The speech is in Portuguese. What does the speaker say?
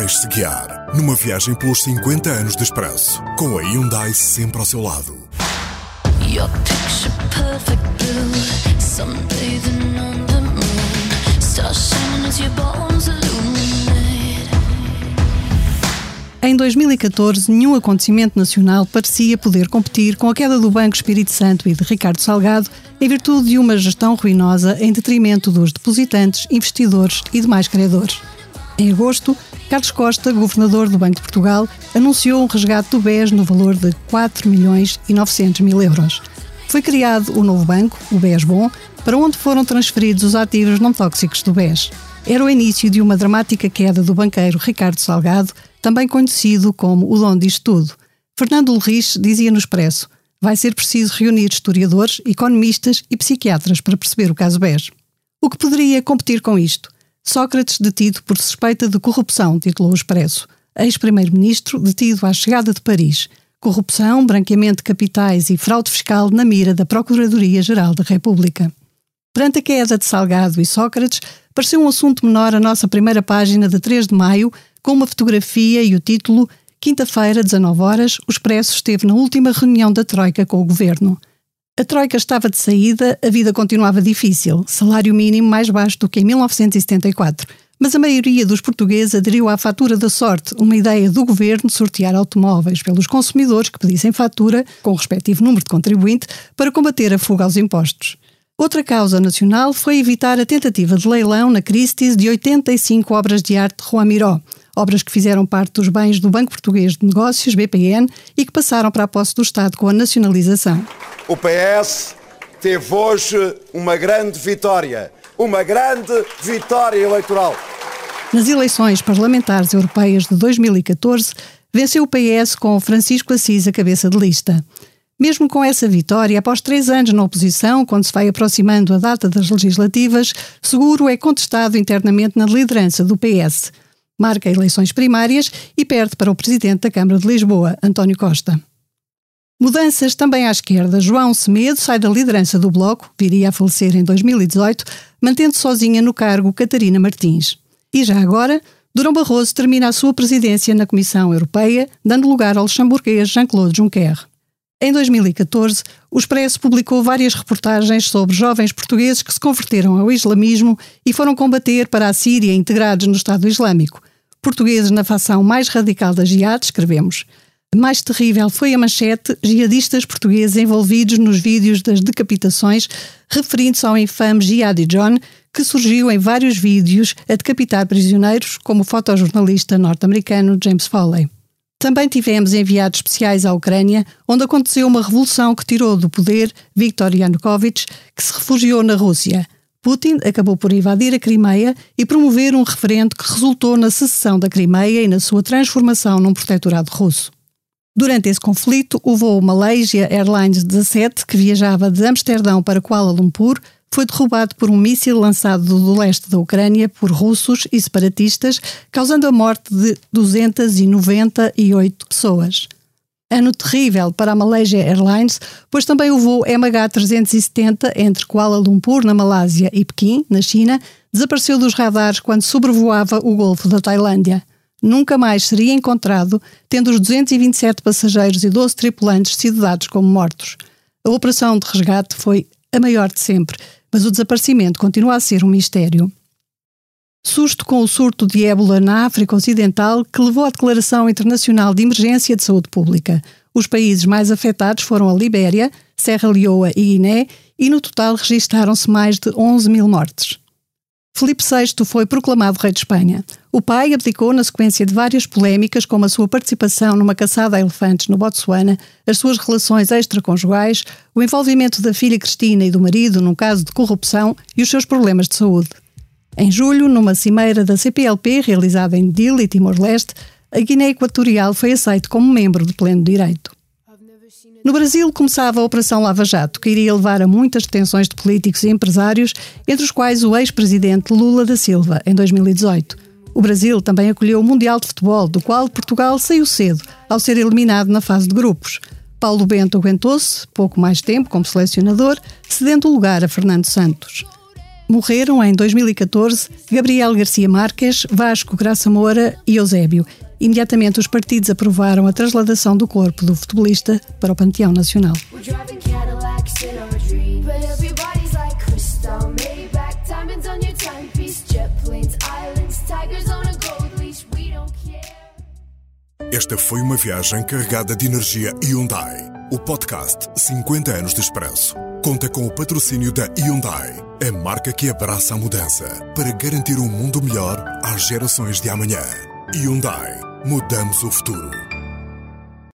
Deixe-se guiar numa viagem pelos 50 anos de expresso, com a Hyundai sempre ao seu lado. Your picture perfect blue, sunbathing on the moon, stars shining as your bones illuminate. Em 2014, nenhum acontecimento nacional parecia poder competir com a queda do Banco Espírito Santo e de Ricardo Salgado, em virtude de uma gestão ruinosa em detrimento dos depositantes, investidores e demais credores. Em agosto, Carlos Costa, governador do Banco de Portugal, anunciou um resgate do BES no valor de 4 milhões e 900 mil euros. Foi criado o novo banco, o BES Bom, para onde foram transferidos os ativos não tóxicos do BES. Era o início de uma dramática queda do banqueiro Ricardo Salgado, também conhecido como o dono disto tudo. Fernando Lurris dizia no Expresso: vai ser preciso reunir historiadores, economistas e psiquiatras para perceber o caso BES. O que poderia competir com isto? Sócrates detido por suspeita de corrupção, titulou o Expresso. Ex-primeiro-ministro detido à chegada de Paris. Corrupção, branqueamento de capitais e fraude fiscal na mira da Procuradoria-Geral da República. Perante a queda de Salgado e Sócrates, pareceu um assunto menor a nossa primeira página de 3 de maio, com uma fotografia e o título Quinta-feira, 19 horas, o Expresso esteve na última reunião da Troika com o Governo. A Troika estava de saída, a vida continuava difícil, salário mínimo mais baixo do que em 1974. Mas a maioria dos portugueses aderiu à fatura da sorte, uma ideia do governo de sortear automóveis pelos consumidores que pedissem fatura, com o respectivo número de contribuinte, para combater a fuga aos impostos. Outra causa nacional foi evitar a tentativa de leilão na Christie's de 85 obras de arte de Juan Miró, obras que fizeram parte dos bens do Banco Português de Negócios, BPN, e que passaram para a posse do Estado com a nacionalização. O PS teve hoje uma grande vitória, uma grande vitória eleitoral. Nas eleições parlamentares europeias de 2014, venceu o PS com Francisco Assis a cabeça de lista. Mesmo com essa vitória, após três anos na oposição, quando se vai aproximando a data das legislativas, Seguro é contestado internamente na liderança do PS. Marca eleições primárias e perde para o presidente da Câmara de Lisboa, António Costa. Mudanças também à esquerda. João Semedo sai da liderança do Bloco, viria a falecer em 2018, mantendo sozinha no cargo Catarina Martins. E já agora, Durão Barroso termina a sua presidência na Comissão Europeia, dando lugar ao luxemburguês Jean-Claude Juncker. Em 2014, o Expresso publicou várias reportagens sobre jovens portugueses que se converteram ao islamismo e foram combater para a Síria integrados no Estado Islâmico. Portugueses na facção mais radical da Jihad, escrevemos. Mais terrível foi a manchete jihadistas portugueses envolvidos nos vídeos das decapitações, referindo-se ao infame Jihadi John, que surgiu em vários vídeos a decapitar prisioneiros, como o fotojornalista norte-americano James Foley. Também tivemos enviados especiais à Ucrânia, onde aconteceu uma revolução que tirou do poder Viktor Yanukovych, que se refugiou na Rússia. Putin acabou por invadir a Crimeia e promover um referendo que resultou na secessão da Crimeia e na sua transformação num protetorado russo. Durante esse conflito, o voo Malaysia Airlines 17, que viajava de Amsterdão para Kuala Lumpur, foi derrubado por um míssil lançado do leste da Ucrânia por russos e separatistas, causando a morte de 298 pessoas. Ano terrível para a Malaysia Airlines, pois também o voo MH370 entre Kuala Lumpur, na Malásia, e Pequim, na China, desapareceu dos radares quando sobrevoava o Golfo da Tailândia nunca mais seria encontrado, tendo os 227 passageiros e 12 tripulantes sido dados como mortos. A operação de resgate foi a maior de sempre, mas o desaparecimento continua a ser um mistério. Susto com o surto de ébola na África Ocidental que levou à Declaração Internacional de Emergência de Saúde Pública. Os países mais afetados foram a Libéria, Serra Leoa e Guiné, e no total registaram-se mais de 11 mil mortes. Filipe VI foi proclamado rei de Espanha. O pai abdicou na sequência de várias polémicas, como a sua participação numa caçada a elefantes no Botsuana, as suas relações extraconjugais, o envolvimento da filha Cristina e do marido num caso de corrupção e os seus problemas de saúde. Em julho, numa cimeira da CPLP realizada em Dili, Timor-Leste, a Guiné Equatorial foi aceito como membro de pleno direito. No Brasil começava a Operação Lava Jato, que iria levar a muitas detenções de políticos e empresários, entre os quais o ex-presidente Lula da Silva, em 2018. O Brasil também acolheu o Mundial de Futebol, do qual Portugal saiu cedo, ao ser eliminado na fase de grupos. Paulo Bento aguentou-se, pouco mais tempo como selecionador, cedendo o lugar a Fernando Santos. Morreram em 2014 Gabriel Garcia Marques, Vasco Graça Moura e Eusébio. Imediatamente os partidos aprovaram a trasladação do corpo do futebolista para o Panteão Nacional. Esta foi uma viagem carregada de energia Hyundai. O podcast 50 anos de expresso conta com o patrocínio da Hyundai, a marca que abraça a mudança para garantir um mundo melhor às gerações de amanhã. Hyundai, mudamos o futuro.